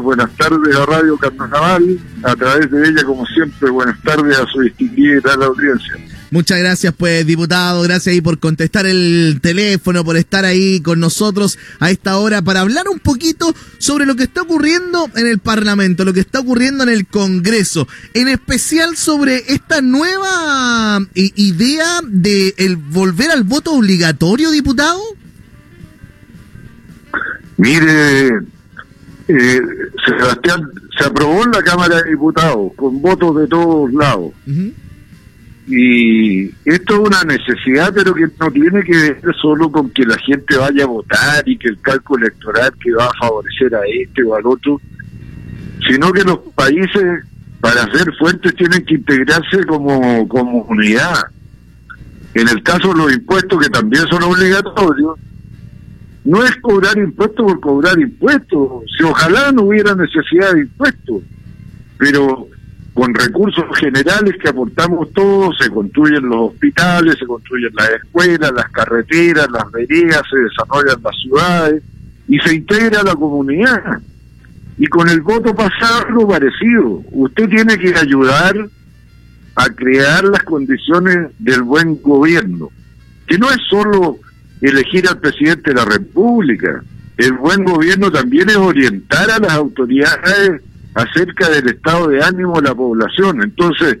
buenas tardes a Radio Carnaval, a través de ella, como siempre, buenas tardes a su distinguida y tal audiencia. Muchas gracias, pues, diputado. Gracias ahí por contestar el teléfono, por estar ahí con nosotros a esta hora para hablar un poquito sobre lo que está ocurriendo en el Parlamento, lo que está ocurriendo en el Congreso, en especial sobre esta nueva eh, idea de el volver al voto obligatorio, diputado. Mire, eh, Sebastián, se aprobó en la Cámara de Diputados con votos de todos lados. Y esto es una necesidad, pero que no tiene que ver solo con que la gente vaya a votar y que el cálculo electoral que va a favorecer a este o al otro, sino que los países, para ser fuertes, tienen que integrarse como comunidad. En el caso de los impuestos, que también son obligatorios, no es cobrar impuestos por cobrar impuestos. Si ojalá no hubiera necesidad de impuestos, pero con recursos generales que aportamos todos, se construyen los hospitales, se construyen las escuelas, las carreteras, las veredas, se desarrollan las ciudades y se integra la comunidad. Y con el voto pasado parecido. Usted tiene que ayudar a crear las condiciones del buen gobierno, que no es solo elegir al presidente de la República. El buen gobierno también es orientar a las autoridades acerca del estado de ánimo de la población. Entonces,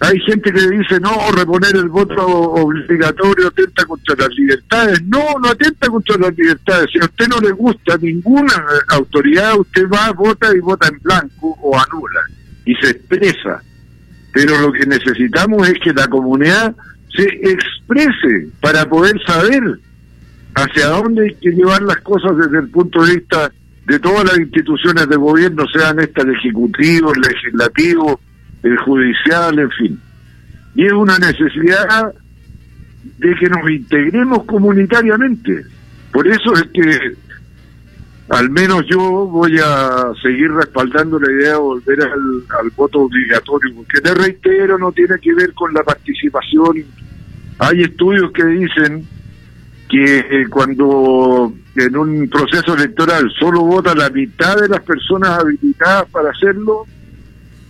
hay gente que dice, no, reponer el voto obligatorio atenta contra las libertades. No, no atenta contra las libertades. Si a usted no le gusta ninguna autoridad, usted va, vota y vota en blanco o anula y se expresa. Pero lo que necesitamos es que la comunidad se exprese para poder saber hacia dónde hay que llevar las cosas desde el punto de vista de todas las instituciones de gobierno, sean estas el ejecutivo, el legislativo, el judicial, en fin. Y es una necesidad de que nos integremos comunitariamente. Por eso es que al menos yo voy a seguir respaldando la idea de volver al, voto obligatorio, porque te reitero, no tiene que ver con la participación. Hay estudios que dicen que eh, cuando en un proceso electoral solo vota la mitad de las personas habilitadas para hacerlo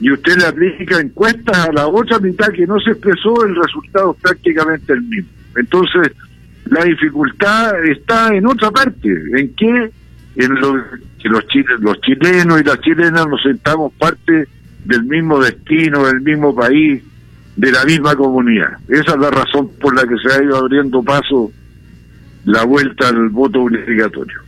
y usted le aplica encuestas a la otra mitad que no se expresó, el resultado es prácticamente el mismo. Entonces, la dificultad está en otra parte, en que en lo, que los, los chilenos y las chilenas nos sentamos parte del mismo destino, del mismo país, de la misma comunidad. Esa es la razón por la que se ha ido abriendo paso la vuelta al voto obligatorio.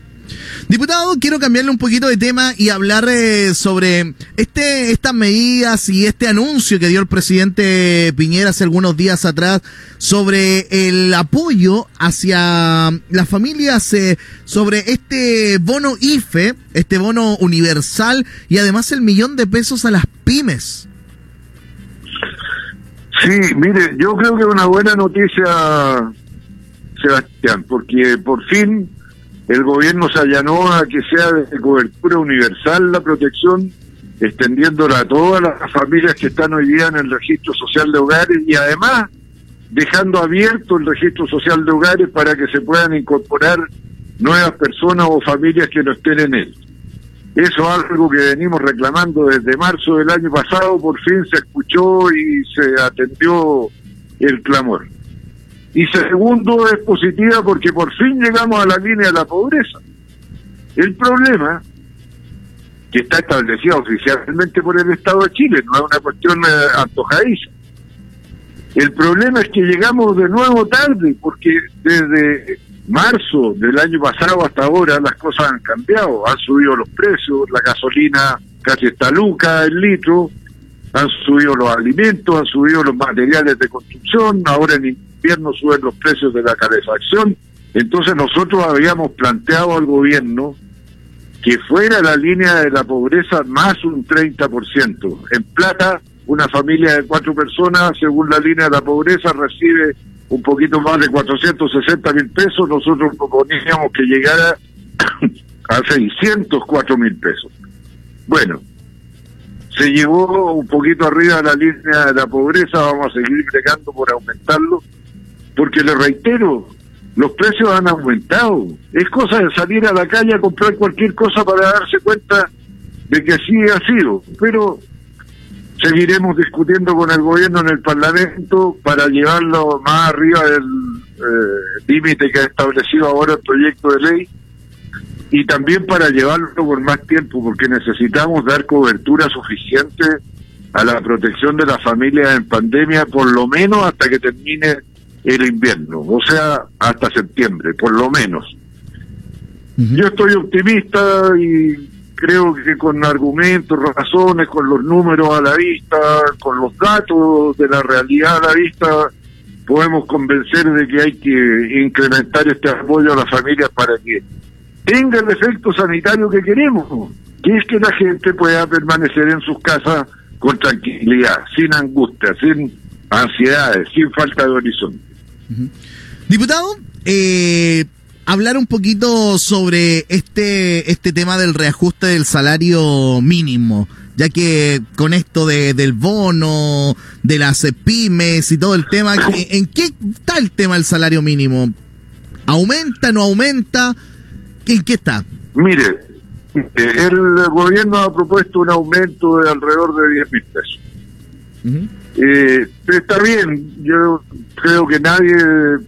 Diputado, quiero cambiarle un poquito de tema y hablar eh, sobre este, estas medidas y este anuncio que dio el presidente Piñera hace algunos días atrás sobre el apoyo hacia las familias, eh, sobre este bono IFE, este bono universal y además el millón de pesos a las pymes. Sí, mire, yo creo que es una buena noticia Sebastián, porque por fin el gobierno se allanó a que sea de cobertura universal la protección, extendiéndola a todas las familias que están hoy día en el registro social de hogares y además dejando abierto el registro social de hogares para que se puedan incorporar nuevas personas o familias que no estén en él. Eso es algo que venimos reclamando desde marzo del año pasado, por fin se escuchó y se atendió el clamor. Y segundo, es positiva porque por fin llegamos a la línea de la pobreza. El problema, que está establecido oficialmente por el Estado de Chile, no es una cuestión eh, antojadiza. El problema es que llegamos de nuevo tarde, porque desde marzo del año pasado hasta ahora las cosas han cambiado, han subido los precios, la gasolina casi está luca el litro, han subido los alimentos, han subido los materiales de construcción, ahora en invierno suben los precios de la calefacción. Entonces nosotros habíamos planteado al gobierno que fuera la línea de la pobreza más un 30%. En plata, una familia de cuatro personas, según la línea de la pobreza, recibe un poquito más de 460 mil pesos. Nosotros proponíamos que llegara a 604 mil pesos. Bueno, se llevó un poquito arriba de la línea de la pobreza, vamos a seguir bregando por aumentarlo, porque le reitero, los precios han aumentado. Es cosa de salir a la calle a comprar cualquier cosa para darse cuenta de que así ha sido. Pero seguiremos discutiendo con el gobierno en el Parlamento para llevarlo más arriba del eh, límite que ha establecido ahora el proyecto de ley y también para llevarlo por más tiempo, porque necesitamos dar cobertura suficiente a la protección de las familias en pandemia, por lo menos hasta que termine el invierno, o sea, hasta septiembre, por lo menos. Yo estoy optimista y creo que con argumentos, razones, con los números a la vista, con los datos de la realidad a la vista, podemos convencer de que hay que incrementar este apoyo a las familias para que tenga el efecto sanitario que queremos, que es que la gente pueda permanecer en sus casas con tranquilidad, sin angustia, sin ansiedades, sin falta de horizonte. Diputado, eh, hablar un poquito sobre este, este tema del reajuste del salario mínimo, ya que con esto de, del bono, de las pymes y todo el tema, ¿en qué está el tema del salario mínimo? ¿Aumenta, no aumenta? ¿En qué está? Mire, el gobierno ha propuesto un aumento de alrededor de 10 mil pesos. Eh, está bien, yo creo que nadie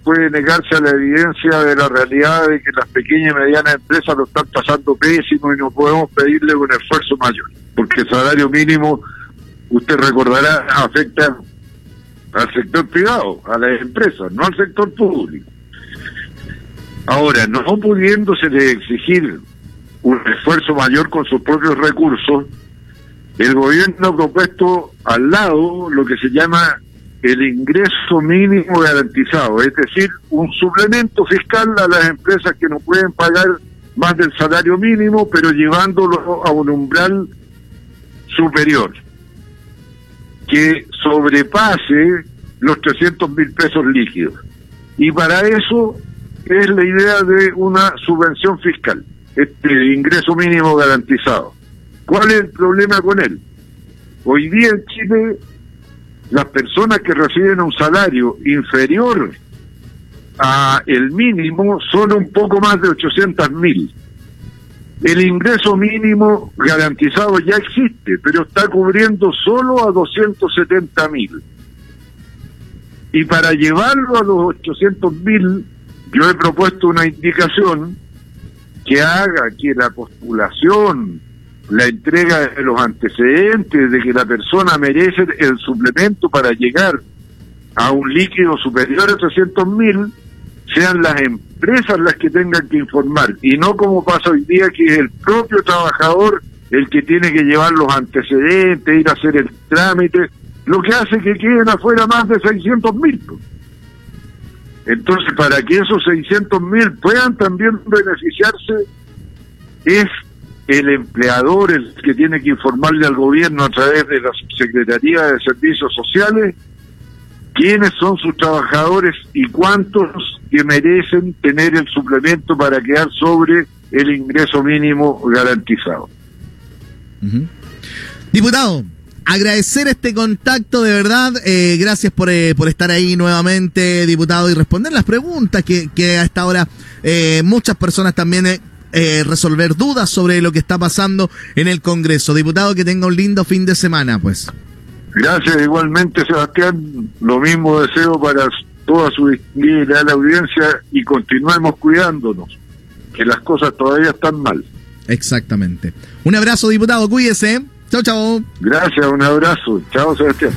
puede negarse a la evidencia de la realidad de que las pequeñas y medianas empresas lo están pasando pésimo y no podemos pedirle un esfuerzo mayor, porque el salario mínimo, usted recordará, afecta al sector privado, a las empresas, no al sector público. Ahora, no pudiéndose exigir un esfuerzo mayor con sus propios recursos, el gobierno ha propuesto al lado lo que se llama el ingreso mínimo garantizado, es decir, un suplemento fiscal a las empresas que no pueden pagar más del salario mínimo, pero llevándolo a un umbral superior, que sobrepase los 300 mil pesos líquidos. Y para eso es la idea de una subvención fiscal, este ingreso mínimo garantizado. ¿Cuál es el problema con él? Hoy día en Chile, las personas que reciben un salario inferior a el mínimo son un poco más de 800 mil. El ingreso mínimo garantizado ya existe, pero está cubriendo solo a 270 mil. Y para llevarlo a los 800 mil, yo he propuesto una indicación que haga que la postulación la entrega de los antecedentes de que la persona merece el suplemento para llegar a un líquido superior a 300 mil, sean las empresas las que tengan que informar y no como pasa hoy día que es el propio trabajador el que tiene que llevar los antecedentes, ir a hacer el trámite, lo que hace que queden afuera más de 600 mil. Entonces, para que esos 600 mil puedan también beneficiarse, es el empleador el que tiene que informarle al gobierno a través de la Secretaría de Servicios Sociales quiénes son sus trabajadores y cuántos que merecen tener el suplemento para quedar sobre el ingreso mínimo garantizado. Diputado, agradecer este contacto de verdad. Eh, gracias por, eh, por, estar ahí nuevamente, diputado, y responder las preguntas que, que a esta hora eh, muchas personas también eh, resolver dudas sobre lo que está pasando en el Congreso. Diputado, que tenga un lindo fin de semana, pues. Gracias igualmente, Sebastián. Lo mismo deseo para toda su la audiencia y continuemos cuidándonos, que las cosas todavía están mal. Exactamente. Un abrazo, diputado, cuídese. Chao, chao. Gracias, un abrazo. Chao, Sebastián.